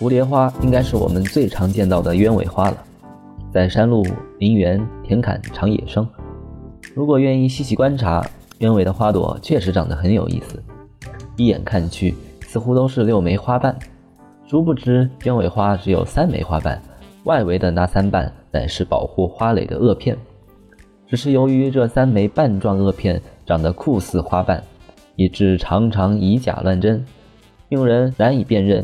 蝴蝶花应该是我们最常见到的鸢尾花了，在山路、林园、田坎常野生。如果愿意细细观察，鸢尾的花朵确实长得很有意思，一眼看去似乎都是六枚花瓣，殊不知鸢尾花只有三枚花瓣，外围的那三瓣乃是保护花蕾的萼片。只是由于这三枚瓣状萼片长得酷似花瓣，以致常常以假乱真，令人难以辨认。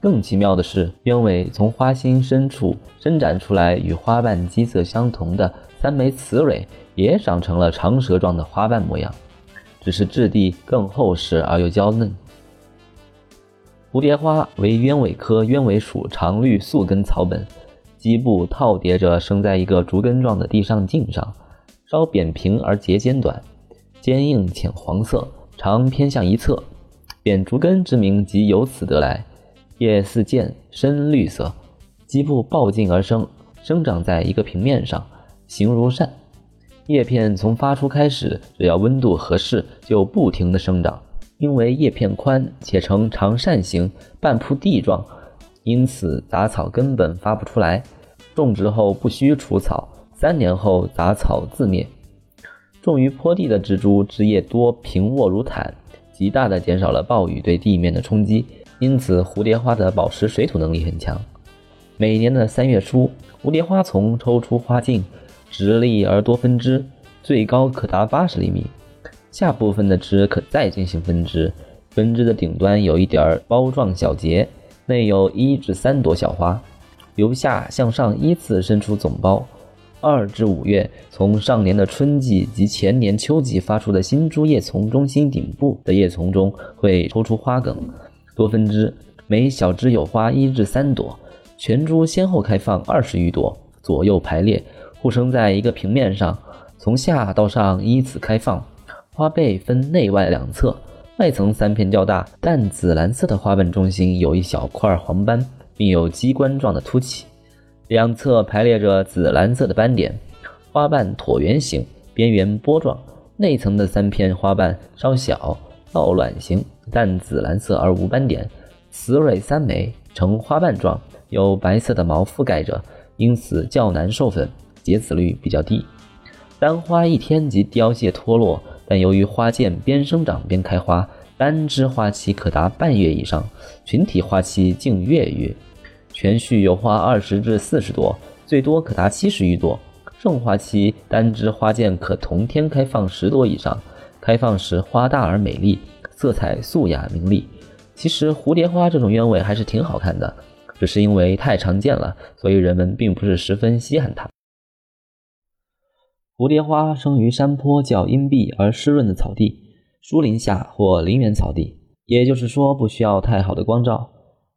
更奇妙的是，鸢尾从花心深处伸展出来，与花瓣基色相同的三枚雌蕊也长成了长蛇状的花瓣模样，只是质地更厚实而又娇嫩。蝴蝶花为鸢尾科鸢尾属常绿宿根草本，基部套叠着生在一个竹根状的地上茎上，稍扁平而节尖短，坚硬浅黄色，常偏向一侧，扁竹根之名即由此得来。叶似剑，深绿色，基部抱茎而生，生长在一个平面上，形如扇。叶片从发出开始，只要温度合适，就不停地生长。因为叶片宽且呈长扇形，半铺地状，因此杂草根本发不出来。种植后不需除草，三年后杂草自灭。种于坡地的植株枝叶多平卧如毯，极大地减少了暴雨对地面的冲击。因此，蝴蝶花的保持水土能力很强。每年的三月初，蝴蝶花丛抽出花茎，直立而多分枝，最高可达八十厘米。下部分的枝可再进行分枝，分枝的顶端有一点儿包状小节，内有一至三朵小花，由下向上依次伸出总苞。二至五月，从上年的春季及前年秋季发出的新株叶丛中心顶部的叶丛中会抽出花梗。多分枝，每小枝有花一至三朵，全株先后开放二十余朵，左右排列，互生在一个平面上，从下到上依次开放。花背分内外两侧，外层三片较大，淡紫蓝色的花瓣中心有一小块黄斑，并有鸡冠状的凸起，两侧排列着紫蓝色的斑点。花瓣椭圆形，边缘波状，内层的三片花瓣稍小，倒卵形。淡紫蓝色而无斑点，雌蕊三枚，呈花瓣状，有白色的毛覆盖着，因此较难授粉，结籽率比较低。单花一天即凋谢脱落，但由于花剑边生长边开花，单枝花期可达半月以上，群体花期近月余。全序有花二十至四十朵，最多可达七十余朵。盛花期单枝花剑可同天开放十朵以上，开放时花大而美丽。色彩素雅明丽，其实蝴蝶花这种鸢尾还是挺好看的，只是因为太常见了，所以人们并不是十分稀罕它。蝴蝶花生于山坡较阴蔽而湿润的草地、树林下或林园草地，也就是说不需要太好的光照，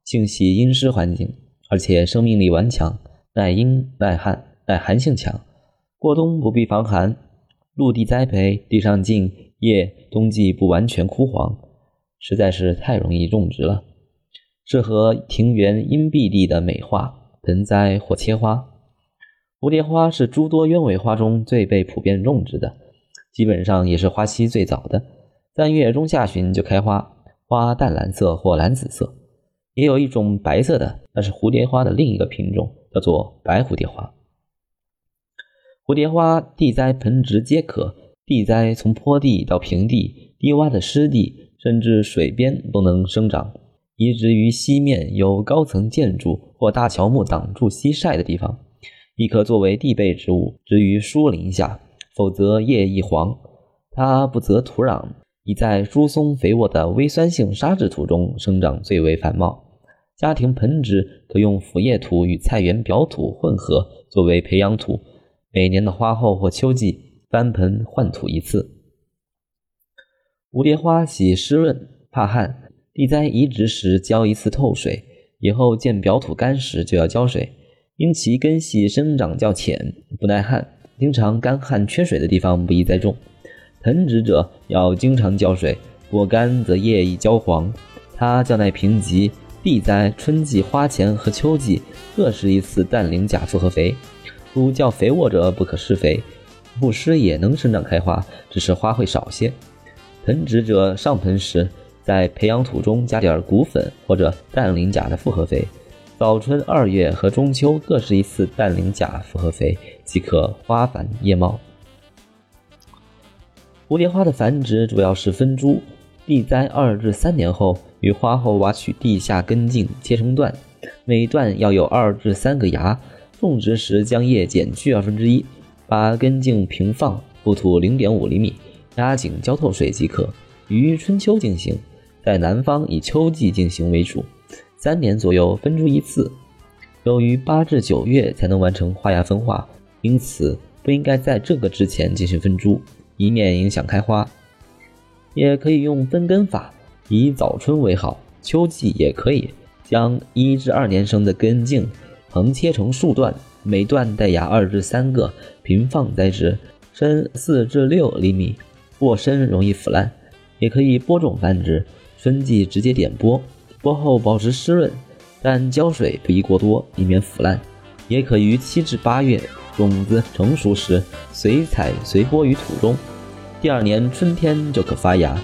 性喜阴湿环境，而且生命力顽强，耐阴耐旱耐寒性强，过冬不必防寒，陆地栽培，地上茎。叶冬季不完全枯黄，实在是太容易种植了，适合庭园阴蔽地的美化盆栽或切花。蝴蝶花是诸多鸢尾花中最被普遍种植的，基本上也是花期最早的，三月中下旬就开花，花淡蓝色或蓝紫色，也有一种白色的，那是蝴蝶花的另一个品种，叫做白蝴蝶花。蝴蝶花地栽盆植皆可。地栽从坡地到平地、低洼的湿地，甚至水边都能生长。移植于西面有高层建筑或大乔木挡住西晒的地方，亦可作为地被植物植于疏林下。否则叶易黄。它不择土壤，以在疏松肥沃的微酸性沙质土中生长最为繁茂。家庭盆植可用腐叶土与菜园表土混合作为培养土。每年的花后或秋季。翻盆换土一次。蝴蝶花喜湿润，怕旱，地栽移植时浇一次透水，以后见表土干时就要浇水。因其根系生长较浅，不耐旱，经常干旱缺水的地方不宜栽种。盆植者要经常浇水，果干则叶易焦黄。它较耐贫瘠，地栽春季花前和秋季各施一次氮磷钾复合肥，如较肥沃者不可施肥。不施也能生长开花，只是花会少些。盆植者上盆时在培养土中加点骨粉或者氮磷钾的复合肥，早春二月和中秋各施一次氮磷钾复合肥，即可花繁叶茂。蝴蝶花的繁殖主要是分株，地栽二至三年后，于花后挖取地下根茎，切成段，每段要有二至三个芽。种植时将叶剪去二分之一，把根茎平放，覆土零点五厘米，压紧浇透水即可。于春秋进行，在南方以秋季进行为主。三年左右分株一次，由于八至九月才能完成花芽分化，因此不应该在这个之前进行分株，以免影响开花。也可以用分根法，以早春为好，秋季也可以将一至二年生的根茎。横切成数段，每段带芽二至三个，平放栽植，深四至六厘米，过深容易腐烂。也可以播种繁殖，春季直接点播，播后保持湿润，但浇水不宜过多，以免腐烂。也可于七至八月种子成熟时随采随播于土中，第二年春天就可发芽，